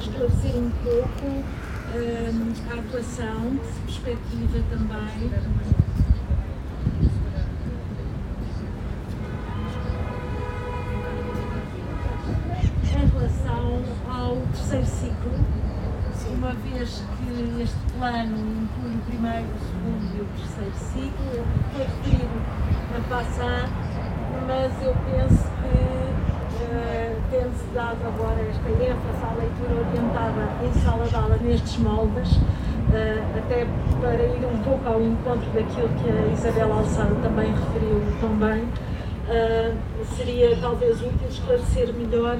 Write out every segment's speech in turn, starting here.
esclarecer um pouco um, a atuação, se perspectiva também. Em relação ao terceiro ciclo, uma vez que este plano inclui o primeiro, o segundo e o terceiro ciclo, foi referido na passada, mas eu penso agora esta ênfase à leitura orientada em sala de aula nestes moldes, uh, até para ir um pouco ao encontro daquilo que a Isabel Alçado também referiu também, uh, seria talvez útil esclarecer melhor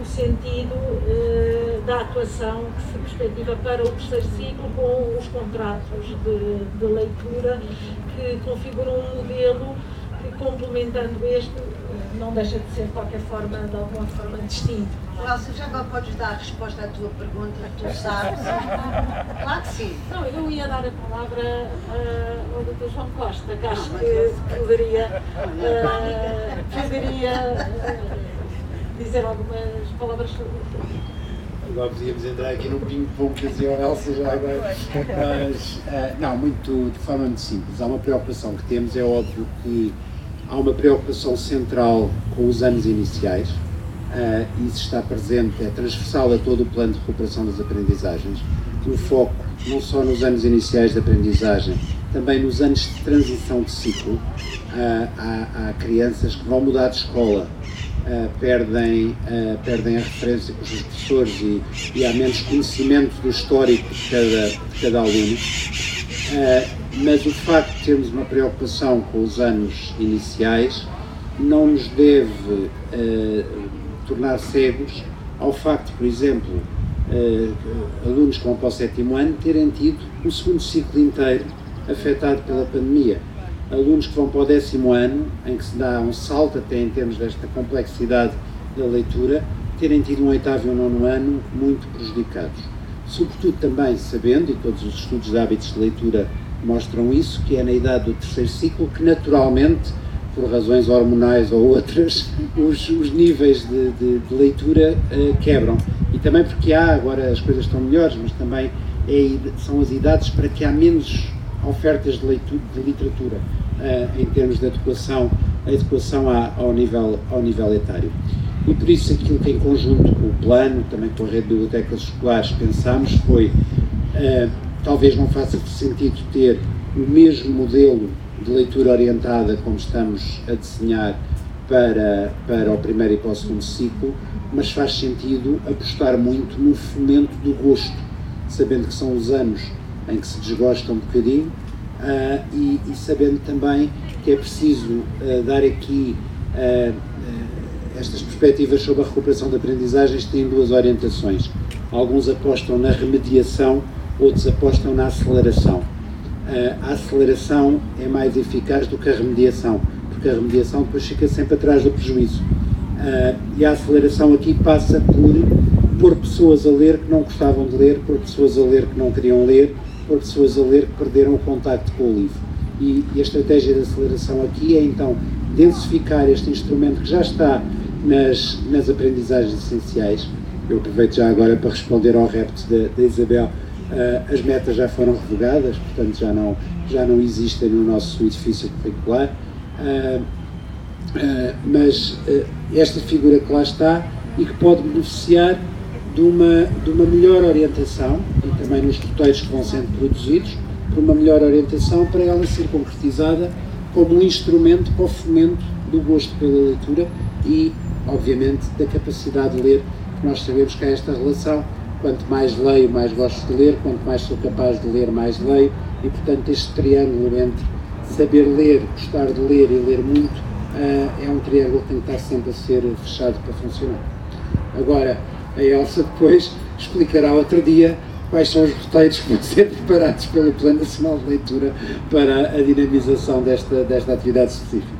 o sentido uh, da atuação que se perspectiva para o terceiro ciclo com os contratos de, de leitura que configuram um modelo complementando este, não deixa de ser de qualquer forma, de alguma forma, distinto. Elsa, já agora podes dar a resposta à tua pergunta, tu sabes? claro que sim. Não, eu ia dar a palavra uh, ao Dr. João Costa, que acho que poderia, uh, poderia dizer algumas palavras sobre Agora podíamos entrar aqui num ping-pong que dizia o Elsa já agora. Mas, uh, não, muito, de forma muito simples. Há uma preocupação que temos, é óbvio que há uma preocupação central com os anos iniciais. Uh, isso está presente, é transversal a todo o plano de recuperação das aprendizagens. O foco não só nos anos iniciais de aprendizagem, também nos anos de transição de ciclo. Uh, há, há crianças que vão mudar de escola Uh, perdem, uh, perdem a referência com os professores e, e, há menos conhecimento do histórico de cada, de cada aluno. Uh, mas o facto de termos uma preocupação com os anos iniciais não nos deve tornar cegos ao facto, por exemplo, alunos que vão para o sétimo ano terem tido um segundo ciclo inteiro afetado pela pandemia alunos que vão para o décimo ano, em que se dá um salto até em termos desta complexidade da leitura, terem tido um oitavo e um nono ano muito prejudicados. Sobretudo também sabendo, e todos os estudos de hábitos de leitura mostram isso, que é na idade do terceiro ciclo que naturalmente, por razões hormonais ou outras, os, os níveis de, de, de leitura uh, quebram. E também porque há, agora as coisas estão melhores, mas também é, são as idades para que há menos ofertas de, leitura, de literatura uh, em termos de adequação, adequação à, ao, nível, ao nível etário. E por isso aquilo que em conjunto com o plano, também com a rede de bibliotecas escolares, pensámos foi uh, talvez não faça sentido ter o mesmo modelo de leitura orientada como estamos a desenhar para, para o primeiro e para o segundo ciclo, mas faz sentido apostar muito no fomento do gosto, sabendo que são os anos em que se desgosta um bocadinho uh, e, e, sabendo também que é preciso uh, dar aqui uh, estas perspectivas sobre a recuperação de aprendizagens têm duas orientações. Alguns apostam na remediação, outros apostam na aceleração. a aceleração é mais eficaz do que a remediação, porque a remediação depois fica sempre atrás do prejuízo. e a aceleração aqui passa por pôr pessoas a ler que não gostavam de ler, pôr pessoas a ler que não queriam ler, por pessoas a ler que perderam o contacto com o livro. E a estratégia de aceleração aqui é então densificar este instrumento que já está nas, nas aprendizagens essenciais. Eu aproveito já agora para responder ao repto da Isabel. Uh, as metas já foram revogadas, portanto já não, já não existem no nosso edifício curricular. Uh, uh, mas esta figura que lá está e que pode beneficiar de uma, de uma melhor orientação, e também nos roteiros que vão sendo produzidos, por uma melhor orientação para ela ser concretizada como um instrumento para o fomento do gosto pela leitura e, obviamente, da capacidade de ler, que nós sabemos que há esta relação. Quanto mais leio, mais gosto de ler, quanto mais sou capaz de ler, mais leio, e, portanto, este triângulo entre saber ler, gostar de ler e ler muito uh, é um triângulo que tem que estar sempre a ser fechado para funcionar. Agora, a Elsa depois explicará outro dia quais são os roteiros que vão ser preparados pelo Plano Nacional de Leitura para a dinamização desta, desta atividade específica.